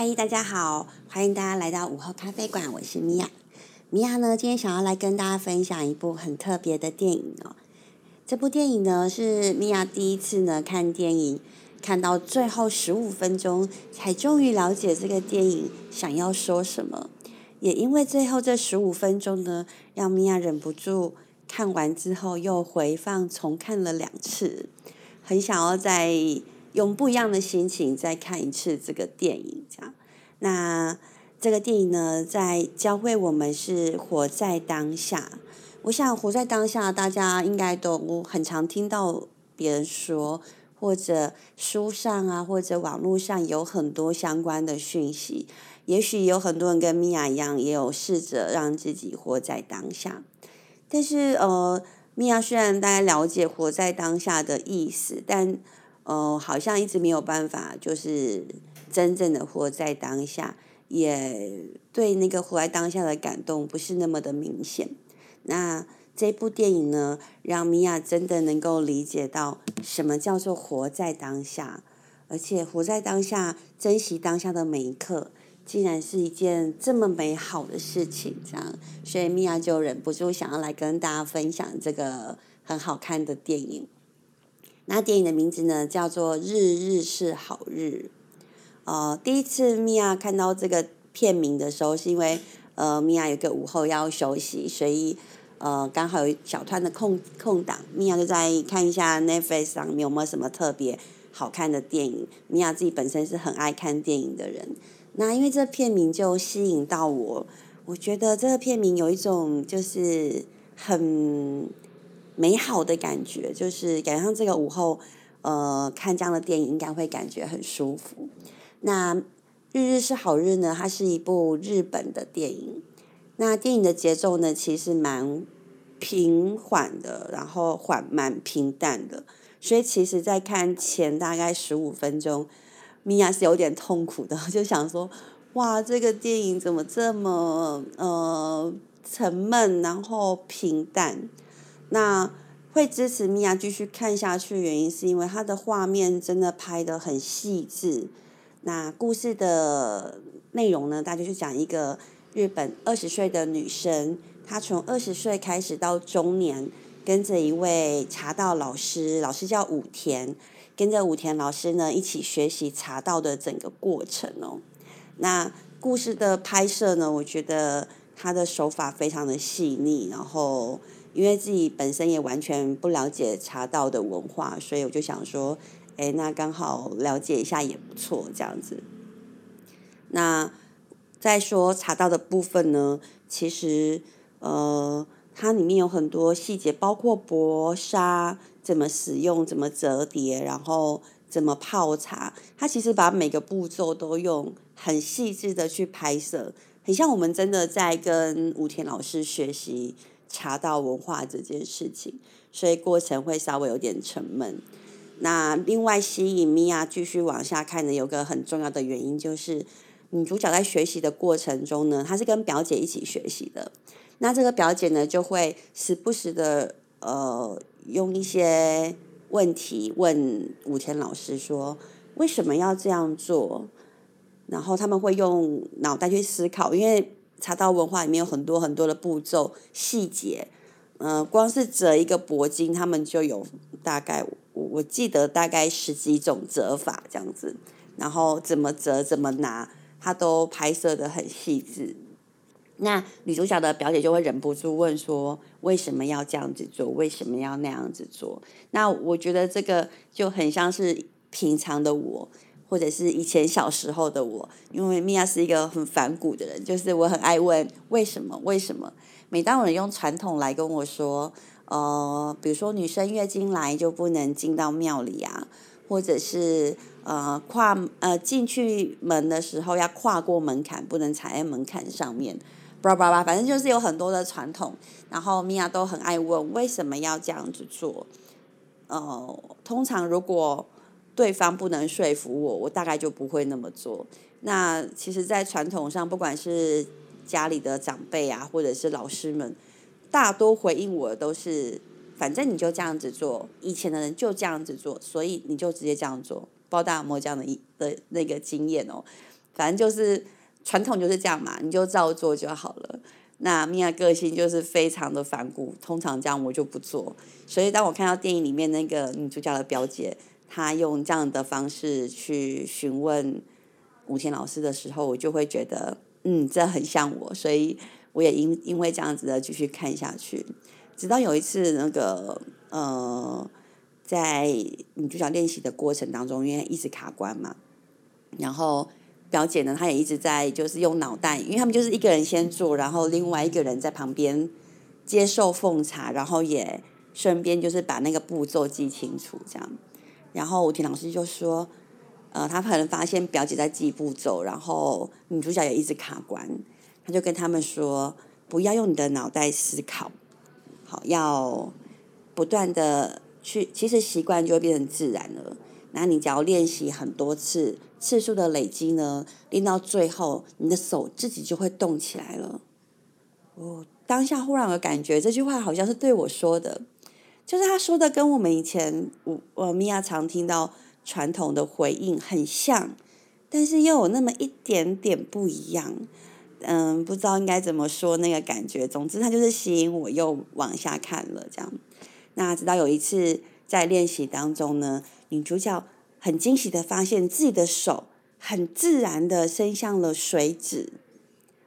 嗨，大家好，欢迎大家来到午后咖啡馆，我是米娅。米娅呢，今天想要来跟大家分享一部很特别的电影哦。这部电影呢，是米娅第一次呢看电影，看到最后十五分钟，才终于了解这个电影想要说什么。也因为最后这十五分钟呢，让米娅忍不住看完之后又回放重看了两次，很想要再用不一样的心情再看一次这个电影。这样，那这个电影呢，在教会我们是活在当下。我想活在当下，大家应该都很常听到别人说，或者书上啊，或者网络上有很多相关的讯息。也许有很多人跟米娅一样，也有试着让自己活在当下。但是，呃，米娅虽然大家了解活在当下的意思，但呃，好像一直没有办法，就是真正的活在当下，也对那个活在当下的感动不是那么的明显。那这部电影呢，让米娅真的能够理解到什么叫做活在当下，而且活在当下，珍惜当下的每一刻。竟然是一件这么美好的事情，这样，所以米娅就忍不住想要来跟大家分享这个很好看的电影。那电影的名字呢，叫做《日日是好日》。呃，第一次米娅看到这个片名的时候，是因为呃，米娅有个午后要休息，所以呃，刚好有一小段的空空档，米娅就在看一下 Netflix 上面有没有什么特别好看的电影。米娅自己本身是很爱看电影的人。那因为这片名就吸引到我，我觉得这个片名有一种就是很美好的感觉，就是感觉上这个午后，呃，看这样的电影应该会感觉很舒服。那《日日是好日》呢，它是一部日本的电影。那电影的节奏呢，其实蛮平缓的，然后缓慢平淡的，所以其实在看前大概十五分钟。米娅是有点痛苦的，就想说，哇，这个电影怎么这么呃沉闷，然后平淡？那会支持米娅继续看下去，原因是因为它的画面真的拍的很细致。那故事的内容呢，大家就讲一个日本二十岁的女生，她从二十岁开始到中年，跟着一位茶道老师，老师叫武田。跟着武田老师呢一起学习茶道的整个过程哦。那故事的拍摄呢，我觉得他的手法非常的细腻。然后因为自己本身也完全不了解茶道的文化，所以我就想说，哎，那刚好了解一下也不错，这样子。那再说茶道的部分呢，其实呃。它里面有很多细节，包括薄纱怎么使用、怎么折叠，然后怎么泡茶。它其实把每个步骤都用很细致的去拍摄，很像我们真的在跟武田老师学习茶道文化这件事情，所以过程会稍微有点沉闷。那另外吸引米娅继续往下看的，有个很重要的原因就是，女主角在学习的过程中呢，她是跟表姐一起学习的。那这个表姐呢，就会时不时的呃，用一些问题问武田老师说，为什么要这样做？然后他们会用脑袋去思考，因为茶道文化里面有很多很多的步骤细节，嗯，光是折一个铂金，他们就有大概我我记得大概十几种折法这样子，然后怎么折怎么拿，他都拍摄的很细致。那女主角的表姐就会忍不住问说：“为什么要这样子做？为什么要那样子做？”那我觉得这个就很像是平常的我，或者是以前小时候的我。因为米娅是一个很反骨的人，就是我很爱问为什么？为什么？每当有人用传统来跟我说，呃，比如说女生月经来就不能进到庙里啊，或者是呃跨呃进去门的时候要跨过门槛，不能踩在门槛上面。叭叭叭，反正就是有很多的传统，然后米娅都很爱问为什么要这样子做。呃，通常如果对方不能说服我，我大概就不会那么做。那其实，在传统上，不管是家里的长辈啊，或者是老师们，大多回应我都是，反正你就这样子做，以前的人就这样子做，所以你就直接这样做。不知道大家有没有这样的一的那个经验哦？反正就是传统就是这样嘛，你就照做就好了。那米娅个性就是非常的反骨，通常这样我就不做。所以当我看到电影里面那个女主角的表姐，他用这样的方式去询问武田老师的时候，我就会觉得，嗯，这很像我，所以我也因因为这样子的继续看下去。直到有一次那个呃，在女主角练习的过程当中，因为一直卡关嘛，然后。表姐呢，她也一直在就是用脑袋，因为他们就是一个人先做，然后另外一个人在旁边接受奉茶，然后也顺便就是把那个步骤记清楚这样。然后吴婷老师就说，呃，他可能发现表姐在记步骤，然后女主角也一直卡关，他就跟他们说，不要用你的脑袋思考，好，要不断的去，其实习惯就会变成自然了。那你只要练习很多次。次数的累积呢，练到最后，你的手自己就会动起来了。哦当下忽然有感觉，这句话好像是对我说的，就是他说的跟我们以前我我米娅常听到传统的回应很像，但是又有那么一点点不一样。嗯，不知道应该怎么说那个感觉。总之，他就是吸引我又往下看了这样。那直到有一次在练习当中呢，女主角。很惊喜的发现自己的手很自然的伸向了水纸，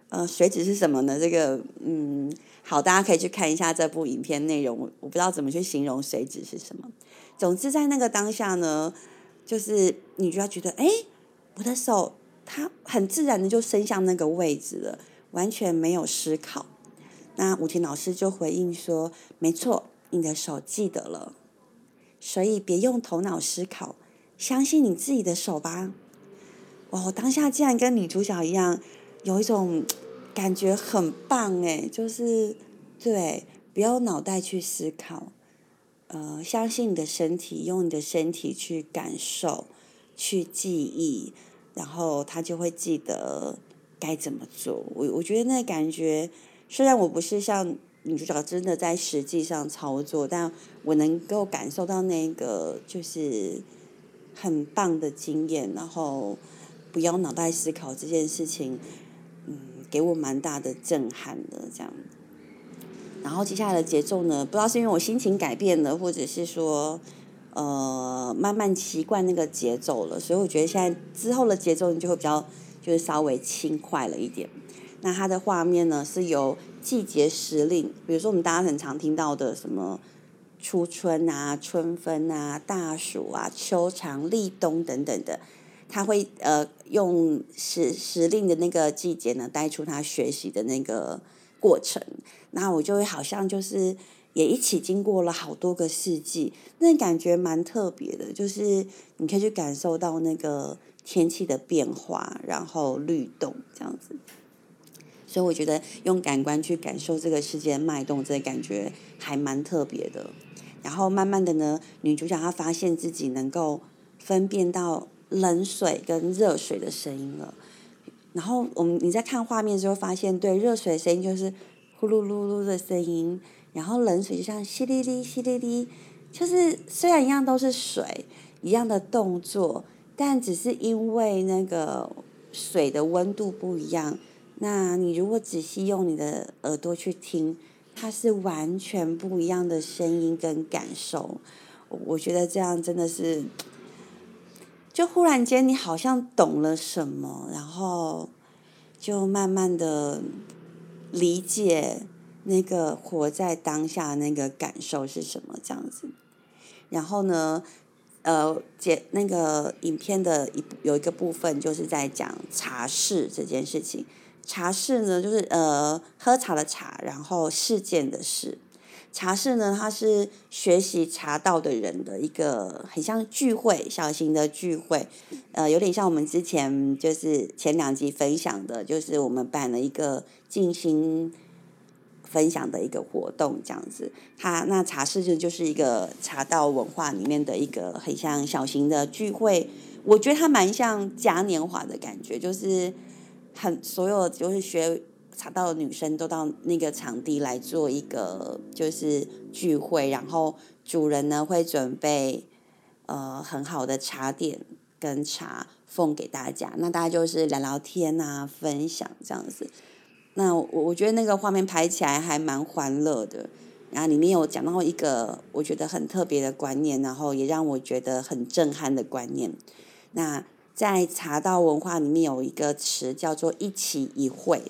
呃，水纸是什么呢？这个，嗯，好，大家可以去看一下这部影片内容。我不知道怎么去形容水指是什么。总之，在那个当下呢，就是你就要觉得，哎，我的手它很自然的就伸向那个位置了，完全没有思考。那武婷老师就回应说：“没错，你的手记得了，所以别用头脑思考。”相信你自己的手吧！哇，我当下竟然跟女主角一样，有一种感觉很棒诶，就是对，不要脑袋去思考，呃，相信你的身体，用你的身体去感受、去记忆，然后他就会记得该怎么做。我我觉得那感觉，虽然我不是像女主角真的在实际上操作，但我能够感受到那个就是。很棒的经验，然后不要脑袋思考这件事情，给我蛮大的震撼的这样。然后接下来的节奏呢，不知道是因为我心情改变了，或者是说，呃，慢慢习惯那个节奏了，所以我觉得现在之后的节奏就会比较就是稍微轻快了一点。那它的画面呢是由季节时令，比如说我们大家很常听到的什么。初春啊，春分啊，大暑啊，秋长立冬等等的，他会呃用时时令的那个季节呢，带出他学习的那个过程。那我就会好像就是也一起经过了好多个四季，那感觉蛮特别的，就是你可以去感受到那个天气的变化，然后律动这样子。所以我觉得用感官去感受这个世界的脉动，这感觉还蛮特别的。然后慢慢的呢，女主角她发现自己能够分辨到冷水跟热水的声音了。然后我们你在看画面之后发现，对热水的声音就是呼噜噜噜的声音，然后冷水就像淅沥沥淅沥沥，就是虽然一样都是水，一样的动作，但只是因为那个水的温度不一样。那你如果仔细用你的耳朵去听。它是完全不一样的声音跟感受，我觉得这样真的是，就忽然间你好像懂了什么，然后就慢慢的理解那个活在当下那个感受是什么这样子。然后呢，呃，解那个影片的一有一个部分就是在讲茶室这件事情。茶室呢，就是呃喝茶的茶，然后事件的事。茶室呢，它是学习茶道的人的一个很像聚会，小型的聚会，呃，有点像我们之前就是前两集分享的，就是我们办了一个静心分享的一个活动这样子。它那茶室就就是一个茶道文化里面的一个很像小型的聚会，我觉得它蛮像嘉年华的感觉，就是。很所有就是学茶道女生都到那个场地来做一个就是聚会，然后主人呢会准备呃很好的茶点跟茶奉给大家。那大家就是聊聊天啊，分享这样子。那我我觉得那个画面拍起来还蛮欢乐的。然后里面有讲到一个我觉得很特别的观念，然后也让我觉得很震撼的观念。那在茶道文化里面有一个词叫做“一起一会”，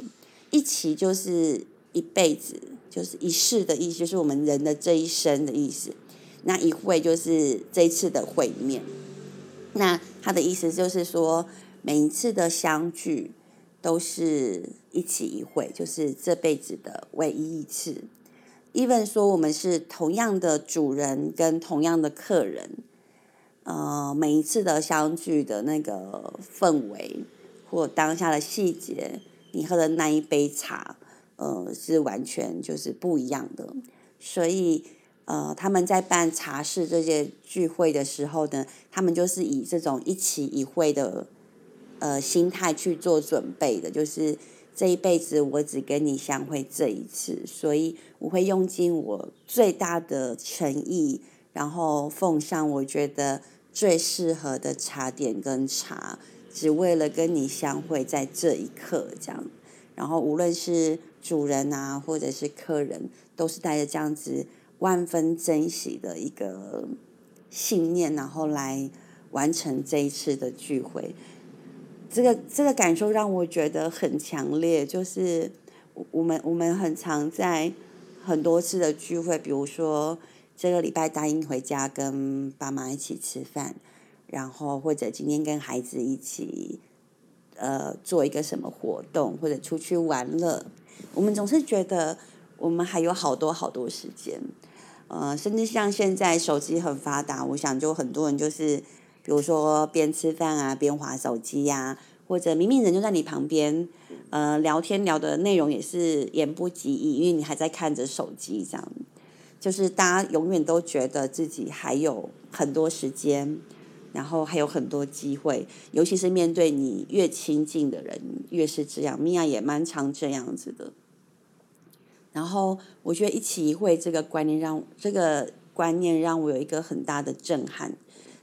一期就是一辈子，就是一世的意思，就是我们人的这一生的意思。那一会就是这一次的会面。那他的意思就是说，每一次的相聚都是一起一会，就是这辈子的唯一一次。even 说我们是同样的主人跟同样的客人，呃，每一次的相聚的那个氛围或当下的细节，你喝的那一杯茶，呃，是完全就是不一样的。所以，呃，他们在办茶室这些聚会的时候呢，他们就是以这种一期一会的呃心态去做准备的，就是。这一辈子我只跟你相会这一次，所以我会用尽我最大的诚意，然后奉上我觉得最适合的茶点跟茶，只为了跟你相会在这一刻这样。然后无论是主人啊，或者是客人，都是带着这样子万分珍惜的一个信念，然后来完成这一次的聚会。这个这个感受让我觉得很强烈，就是我们我们很常在很多次的聚会，比如说这个礼拜答应回家跟爸妈一起吃饭，然后或者今天跟孩子一起呃做一个什么活动，或者出去玩乐，我们总是觉得我们还有好多好多时间，呃，甚至像现在手机很发达，我想就很多人就是。比如说边吃饭啊边划手机呀，或者明明人就在你旁边，呃，聊天聊的内容也是言不及义，因为你还在看着手机，这样，就是大家永远都觉得自己还有很多时间，然后还有很多机会，尤其是面对你越亲近的人，越是这样。米娅也蛮常这样子的。然后我觉得一起一会这个观念让这个观念让我有一个很大的震撼。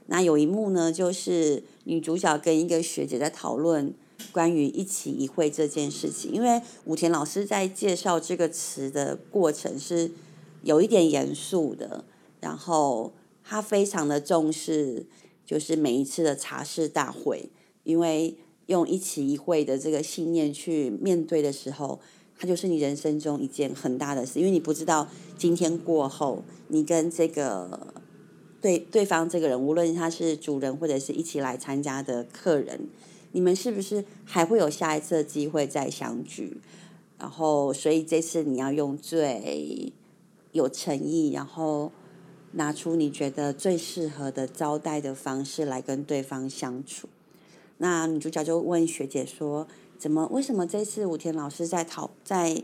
那有一幕呢，就是女主角跟一个学姐在讨论关于一起一会这件事情。因为武田老师在介绍这个词的过程是有一点严肃的，然后他非常的重视，就是每一次的茶室大会，因为用一起一会的这个信念去面对的时候，它就是你人生中一件很大的事，因为你不知道今天过后，你跟这个。对对方这个人，无论他是主人或者是一起来参加的客人，你们是不是还会有下一次的机会再相聚？然后，所以这次你要用最有诚意，然后拿出你觉得最适合的招待的方式来跟对方相处。那女主角就问学姐说：“怎么？为什么这次武田老师在讨在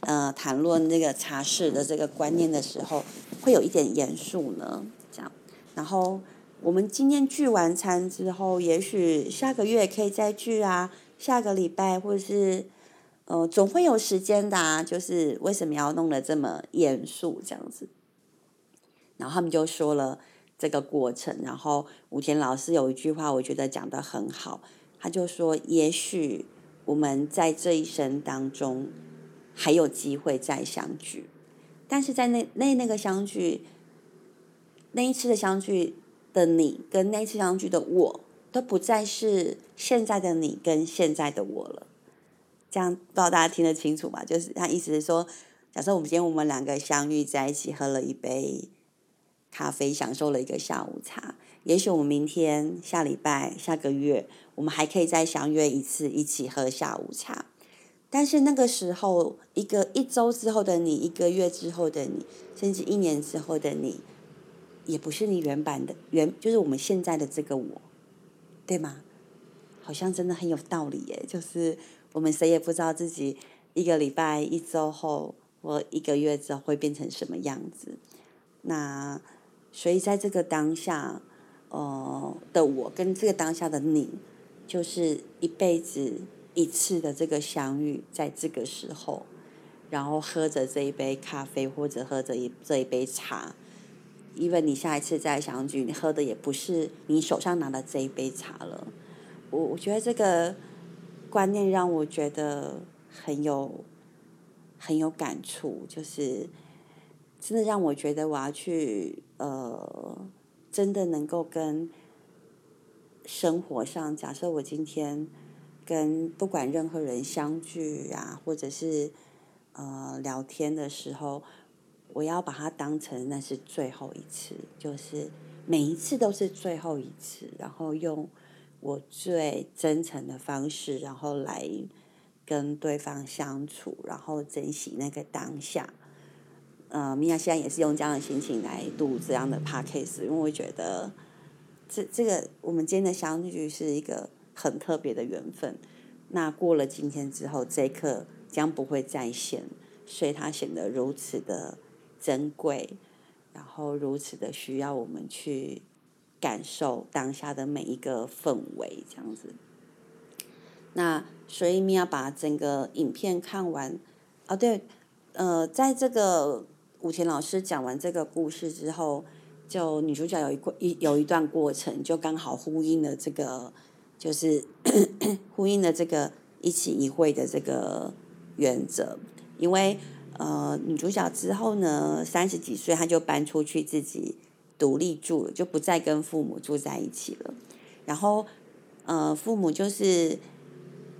呃谈论这个茶室的这个观念的时候，会有一点严肃呢？”这样然后我们今天聚完餐之后，也许下个月可以再聚啊，下个礼拜或者是，呃，总会有时间的啊。就是为什么要弄得这么严肃这样子？然后他们就说了这个过程。然后武田老师有一句话，我觉得讲的很好，他就说：也许我们在这一生当中还有机会再相聚，但是在那那那个相聚。那一次的相聚的你，跟那一次相聚的我，都不再是现在的你跟现在的我了。这样不知道大家听得清楚吗？就是他意思是说，假设我们今天我们两个相遇在一起，喝了一杯咖啡，享受了一个下午茶。也许我们明天、下礼拜、下个月，我们还可以再相约一次，一起喝下午茶。但是那个时候，一个一周之后的你，一个月之后的你，甚至一年之后的你。也不是你原版的原，就是我们现在的这个我，对吗？好像真的很有道理耶。就是我们谁也不知道自己一个礼拜、一周后或一个月之后会变成什么样子。那所以在这个当下，呃的我跟这个当下的你，就是一辈子一次的这个相遇，在这个时候，然后喝着这一杯咖啡，或者喝着一这一杯茶。因为你下一次再相聚，你喝的也不是你手上拿的这一杯茶了。我我觉得这个观念让我觉得很有很有感触，就是真的让我觉得我要去呃，真的能够跟生活上，假设我今天跟不管任何人相聚啊，或者是呃聊天的时候，我要把它当成那是最后一次，就是每一次都是最后一次，然后用。我最真诚的方式，然后来跟对方相处，然后珍惜那个当下。呃，米娅现在也是用这样的心情来录这样的 podcast，因为我觉得这这个我们今天的相聚是一个很特别的缘分。那过了今天之后，这一刻将不会再现，所以它显得如此的珍贵，然后如此的需要我们去。感受当下的每一个氛围，这样子。那所以米娅把整个影片看完，哦对，呃，在这个武田老师讲完这个故事之后，就女主角有一过一有一段过程，就刚好呼应了这个，就是 呼应了这个一起一会的这个原则，因为呃女主角之后呢，三十几岁，她就搬出去自己。独立住了，就不再跟父母住在一起了。然后，呃，父母就是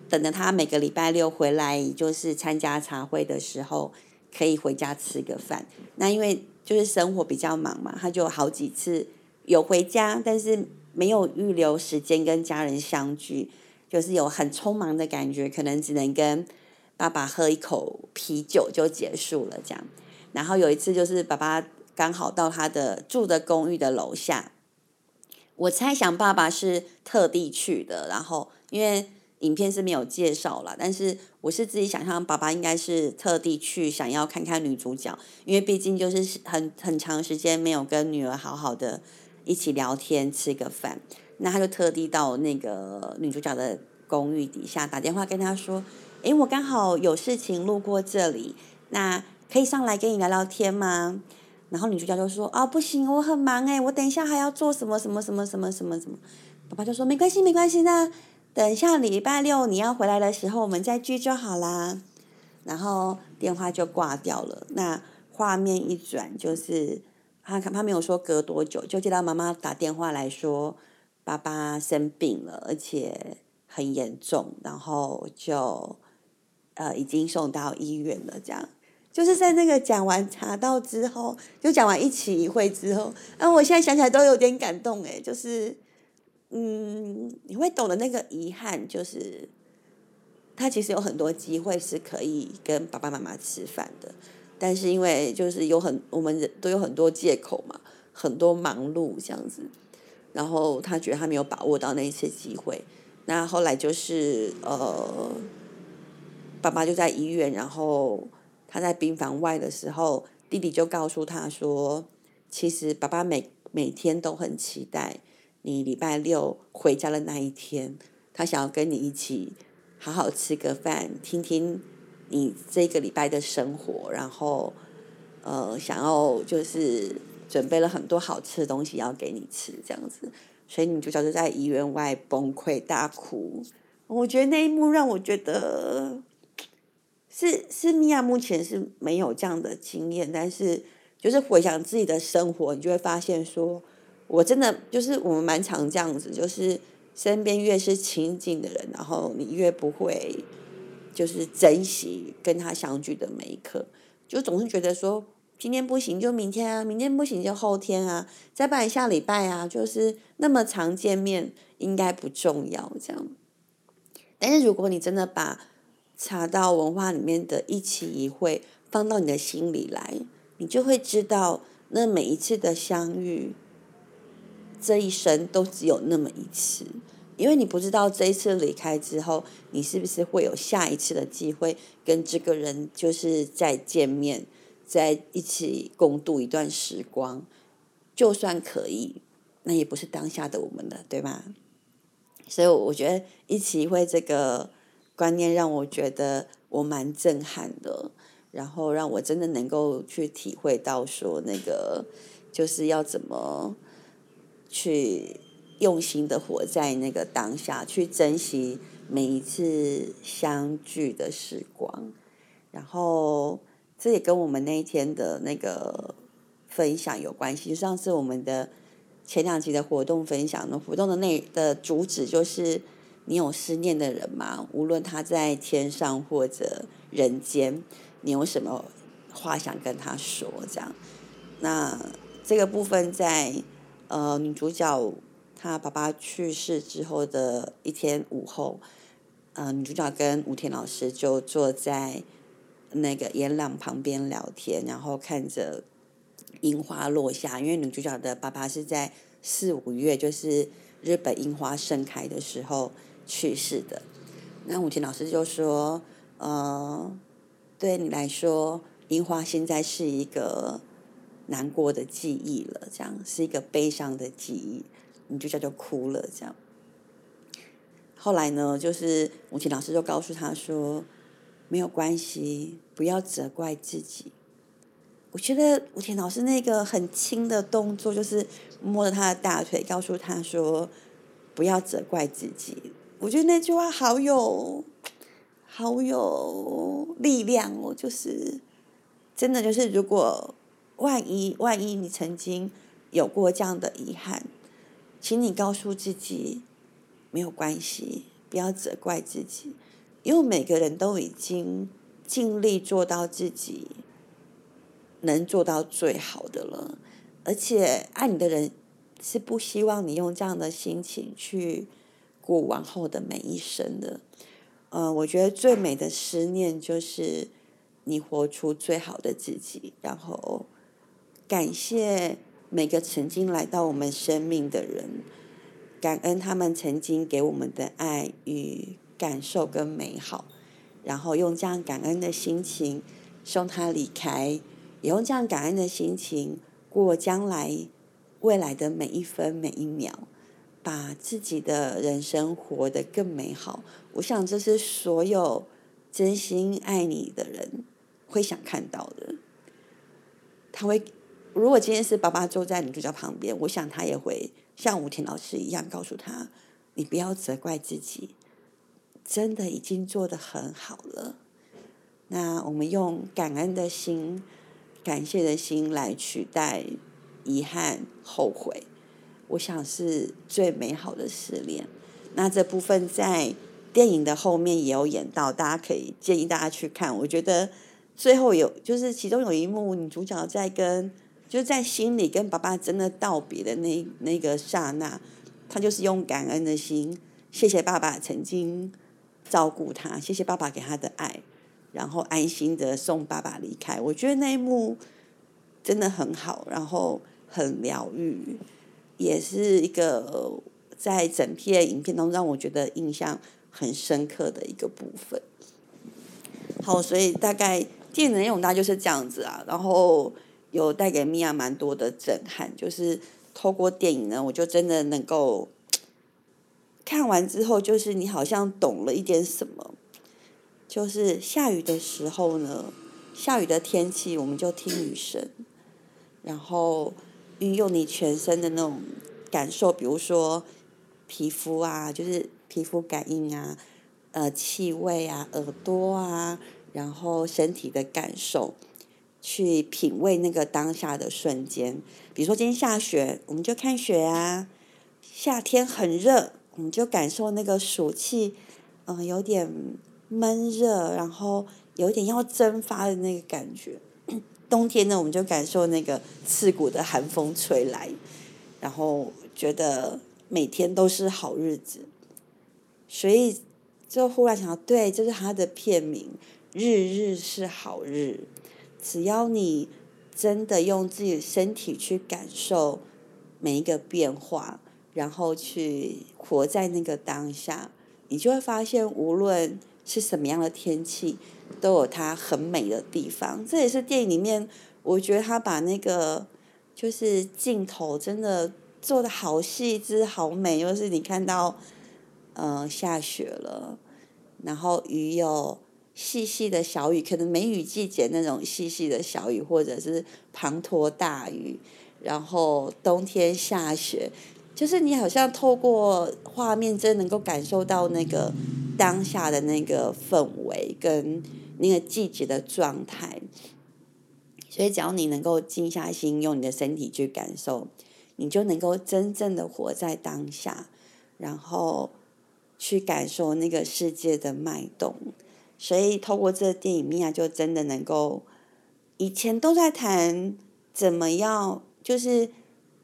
等着他每个礼拜六回来，就是参加茶会的时候，可以回家吃个饭。那因为就是生活比较忙嘛，他就好几次有回家，但是没有预留时间跟家人相聚，就是有很匆忙的感觉，可能只能跟爸爸喝一口啤酒就结束了这样。然后有一次就是爸爸。刚好到他的住的公寓的楼下，我猜想爸爸是特地去的，然后因为影片是没有介绍了，但是我是自己想象爸爸应该是特地去想要看看女主角，因为毕竟就是很很长时间没有跟女儿好好的一起聊天吃个饭，那他就特地到那个女主角的公寓底下打电话跟她说：“诶，我刚好有事情路过这里，那可以上来跟你聊聊天吗？”然后女主角就说：“啊，不行，我很忙哎，我等一下还要做什么什么什么什么什么什么。”爸爸就说：“没关系，没关系，那等下礼拜六你要回来的时候，我们再聚就好啦。”然后电话就挂掉了。那画面一转，就是他他没有说隔多久，就接到妈妈打电话来说，爸爸生病了，而且很严重，然后就呃已经送到医院了，这样。就是在那个讲完查到之后，就讲完一起一会之后，啊，我现在想起来都有点感动诶，就是，嗯，你会懂得那个遗憾，就是他其实有很多机会是可以跟爸爸妈妈吃饭的，但是因为就是有很我们人都有很多借口嘛，很多忙碌这样子，然后他觉得他没有把握到那一次机会，那后来就是呃，爸爸就在医院，然后。他在病房外的时候，弟弟就告诉他说：“其实爸爸每每天都很期待你礼拜六回家的那一天，他想要跟你一起好好吃个饭，听听你这个礼拜的生活，然后呃，想要就是准备了很多好吃的东西要给你吃，这样子。所以女主角就在医院外崩溃大哭。我觉得那一幕让我觉得。”是是，米娅目前是没有这样的经验，但是就是回想自己的生活，你就会发现说，我真的就是我们蛮常这样子，就是身边越是亲近的人，然后你越不会就是珍惜跟他相聚的每一刻，就总是觉得说今天不行就明天啊，明天不行就后天啊，再不然下礼拜啊，就是那么常见面应该不重要这样，但是如果你真的把茶道文化里面的一期一会，放到你的心里来，你就会知道，那每一次的相遇，这一生都只有那么一次，因为你不知道这一次离开之后，你是不是会有下一次的机会跟这个人就是再见面，在一起共度一段时光，就算可以，那也不是当下的我们了，对吧？所以我觉得一起会这个。观念让我觉得我蛮震撼的，然后让我真的能够去体会到说那个就是要怎么去用心的活在那个当下，去珍惜每一次相聚的时光。然后这也跟我们那一天的那个分享有关系。上次我们的前两集的活动分享，呢，活动的内的主旨就是：你有思念的人吗？无论他在天上或者人间，你有什么话想跟他说？这样，那这个部分在呃女主角。她爸爸去世之后的一天午后，呃，女主角跟吴田老师就坐在那个岩廊旁边聊天，然后看着樱花落下。因为女主角的爸爸是在四五月，就是日本樱花盛开的时候去世的。那吴田老师就说：“呃，对你来说，樱花现在是一个难过的记忆了，这样是一个悲伤的记忆。”你就叫做哭了，这样。后来呢，就是母亲老师就告诉他说：“没有关系，不要责怪自己。”我觉得吴田老师那个很轻的动作，就是摸着他的大腿，告诉他说：“不要责怪自己。”我觉得那句话好有，好有力量哦！就是真的，就是如果万一万一你曾经有过这样的遗憾。请你告诉自己，没有关系，不要责怪自己，因为每个人都已经尽力做到自己能做到最好的了，而且爱你的人是不希望你用这样的心情去过往后的每一生的。嗯，我觉得最美的思念就是你活出最好的自己，然后感谢。每个曾经来到我们生命的人，感恩他们曾经给我们的爱与感受跟美好，然后用这样感恩的心情送他离开，也用这样感恩的心情过将来未来的每一分每一秒，把自己的人生活得更美好。我想这是所有真心爱你的人会想看到的，他会。如果今天是爸爸坐在女主角旁边，我想他也会像吴婷老师一样告诉他：“你不要责怪自己，真的已经做得很好了。”那我们用感恩的心、感谢的心来取代遗憾、后悔，我想是最美好的失恋。那这部分在电影的后面也有演到，大家可以建议大家去看。我觉得最后有就是其中有一幕，女主角在跟。就在心里跟爸爸真的道别的那那个刹那，他就是用感恩的心，谢谢爸爸曾经照顾他，谢谢爸爸给他的爱，然后安心的送爸爸离开。我觉得那一幕真的很好，然后很疗愈，也是一个在整片影片中让我觉得印象很深刻的一个部分。好，所以大概电影的内容大概就是这样子啊，然后。有带给米娅蛮多的震撼，就是透过电影呢，我就真的能够看完之后，就是你好像懂了一点什么。就是下雨的时候呢，下雨的天气，我们就听雨声，然后运用你全身的那种感受，比如说皮肤啊，就是皮肤感应啊，呃，气味啊，耳朵啊，然后身体的感受。去品味那个当下的瞬间，比如说今天下雪，我们就看雪啊；夏天很热，我们就感受那个暑气，嗯，有点闷热，然后有点要蒸发的那个感觉。冬天呢，我们就感受那个刺骨的寒风吹来，然后觉得每天都是好日子。所以就忽然想到，对，就是他的片名，《日日是好日》。只要你真的用自己的身体去感受每一个变化，然后去活在那个当下，你就会发现，无论是什么样的天气，都有它很美的地方。这也是电影里面，我觉得他把那个就是镜头真的做的好细致、好美。就是你看到，呃，下雪了，然后雨有。细细的小雨，可能梅雨季节那种细细的小雨，或者是滂沱大雨，然后冬天下雪，就是你好像透过画面，真能够感受到那个当下的那个氛围跟那个季节的状态。所以，只要你能够静下心，用你的身体去感受，你就能够真正的活在当下，然后去感受那个世界的脉动。所以，透过这电影，米娅就真的能够，以前都在谈怎么样，就是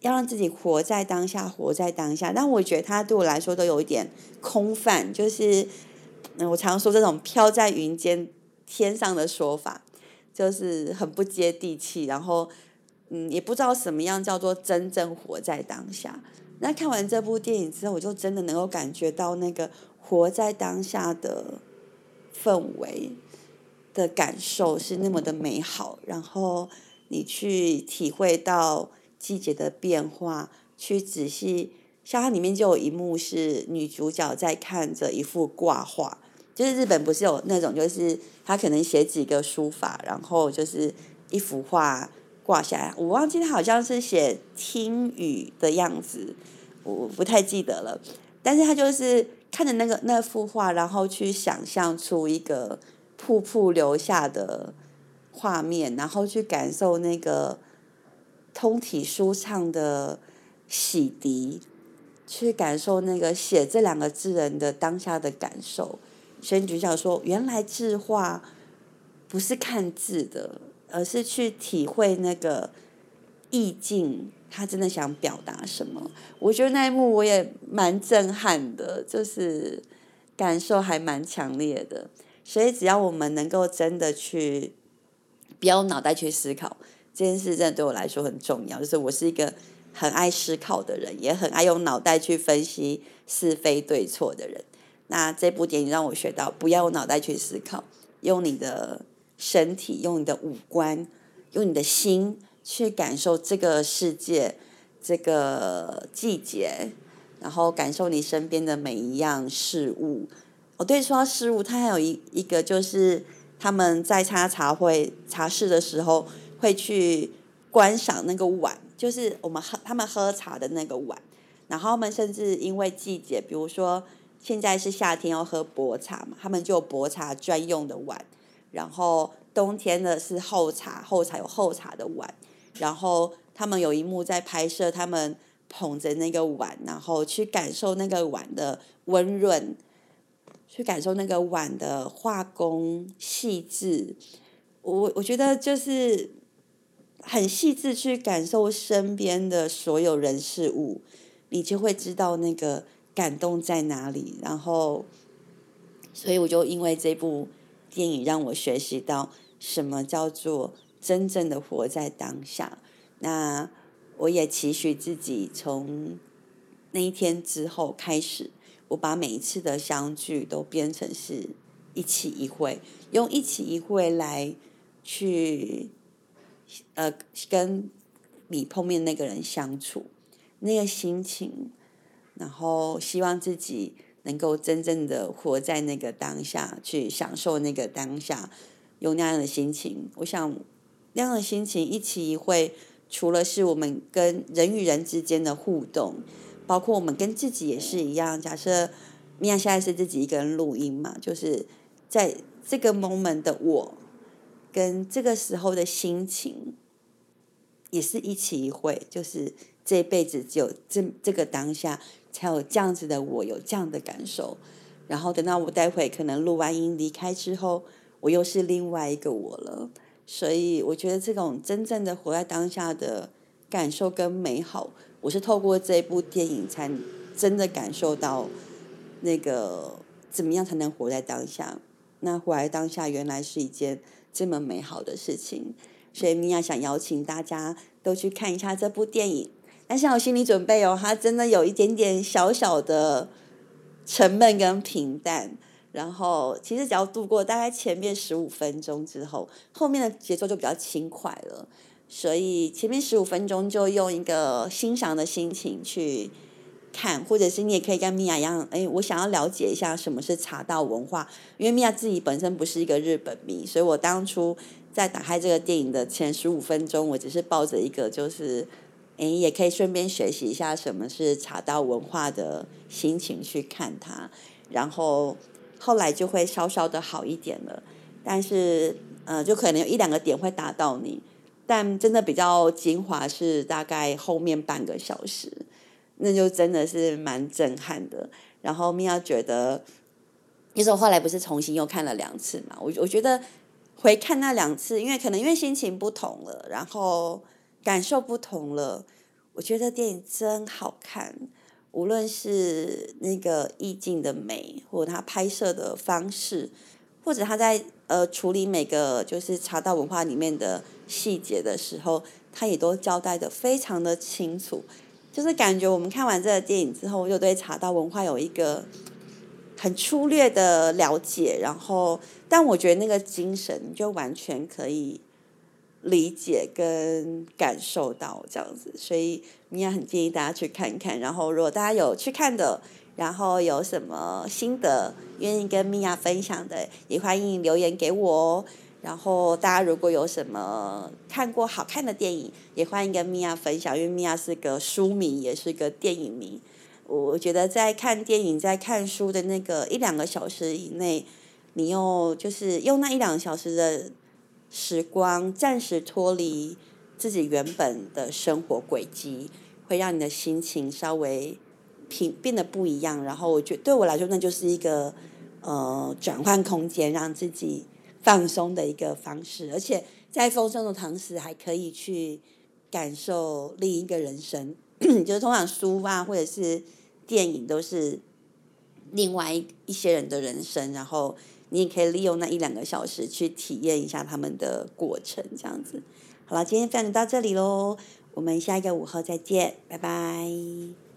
要让自己活在当下，活在当下。但我觉得他对我来说都有一点空泛，就是嗯我常说这种飘在云间天上的说法。就是很不接地气，然后，嗯，也不知道什么样叫做真正活在当下。那看完这部电影之后，我就真的能够感觉到那个活在当下的氛围的感受是那么的美好。然后你去体会到季节的变化，去仔细，像它里面就有一幕是女主角在看着一幅挂画。就是日本不是有那种，就是他可能写几个书法，然后就是一幅画挂下来。我忘记他好像是写听雨的样子，我不太记得了。但是他就是看着那个那幅画，然后去想象出一个瀑布流下的画面，然后去感受那个通体舒畅的洗涤，去感受那个写这两个字人的当下的感受。所以主角说：“原来字画不是看字的，而是去体会那个意境，他真的想表达什么。”我觉得那一幕我也蛮震撼的，就是感受还蛮强烈的。所以只要我们能够真的去，不要脑袋去思考这件事，真的对我来说很重要。就是我是一个很爱思考的人，也很爱用脑袋去分析是非对错的人。那这部电影让我学到，不要用脑袋去思考，用你的身体，用你的五官，用你的心去感受这个世界，这个季节，然后感受你身边的每一样事物。我，对，说到事物，它还有一一个就是他们在参加茶会茶室的时候，会去观赏那个碗，就是我们喝他们喝茶的那个碗，然后他们甚至因为季节，比如说。现在是夏天要喝薄茶嘛，他们就有薄茶专用的碗，然后冬天的是厚茶，厚茶有厚茶的碗，然后他们有一幕在拍摄，他们捧着那个碗，然后去感受那个碗的温润，去感受那个碗的画工细致，我我觉得就是很细致去感受身边的所有人事物，你就会知道那个。感动在哪里？然后，所以我就因为这部电影让我学习到什么叫做真正的活在当下。那我也期许自己从那一天之后开始，我把每一次的相聚都变成是一期一会，用一期一会来去呃跟你碰面那个人相处，那个心情。然后希望自己能够真正的活在那个当下，去享受那个当下，有那样的心情。我想那样的心情一起一会，除了是我们跟人与人之间的互动，包括我们跟自己也是一样。假设米娅现在是自己一个人录音嘛，就是在这个 moment 的我，跟这个时候的心情，也是一起一会，就是这辈子只有这这个当下。才有这样子的我有这样的感受，然后等到我待会可能录完音离开之后，我又是另外一个我了。所以我觉得这种真正的活在当下的感受跟美好，我是透过这部电影才真的感受到那个怎么样才能活在当下。那活在当下原来是一件这么美好的事情，所以米娅想邀请大家都去看一下这部电影。但是有心理准备哦，它真的有一点点小小的沉闷跟平淡。然后其实只要度过大概前面十五分钟之后，后面的节奏就比较轻快了。所以前面十五分钟就用一个欣赏的心情去看，或者是你也可以跟米娅一样，哎，我想要了解一下什么是茶道文化。因为米娅自己本身不是一个日本迷，所以我当初在打开这个电影的前十五分钟，我只是抱着一个就是。诶，也可以顺便学习一下什么是茶道文化的心情去看它，然后后来就会稍稍的好一点了。但是，呃，就可能有一两个点会打到你，但真的比较精华是大概后面半个小时，那就真的是蛮震撼的。然后米娅觉得，那时候后来不是重新又看了两次嘛，我我觉得回看那两次，因为可能因为心情不同了，然后。感受不同了，我觉得电影真好看，无论是那个意境的美，或者他拍摄的方式，或者他在呃处理每个就是茶道文化里面的细节的时候，他也都交代的非常的清楚，就是感觉我们看完这个电影之后，又对茶道文化有一个很粗略的了解，然后，但我觉得那个精神就完全可以。理解跟感受到这样子，所以米娅很建议大家去看看。然后，如果大家有去看的，然后有什么心得愿意跟米娅分享的，也欢迎留言给我哦。然后，大家如果有什么看过好看的电影，也欢迎跟米娅分享，因为米娅是个书迷，也是个电影迷。我觉得在看电影、在看书的那个一两个小时以内，你用就是用那一两个小时的。时光暂时脱离自己原本的生活轨迹，会让你的心情稍微平变得不一样。然后我觉对我来说，那就是一个呃转换空间，让自己放松的一个方式。而且在放松的同时，还可以去感受另一个人生。就是通常书啊，或者是电影，都是另外一一些人的人生，然后。你也可以利用那一两个小时去体验一下他们的过程，这样子。好了，今天分享到这里喽，我们下一个午后再见，拜拜。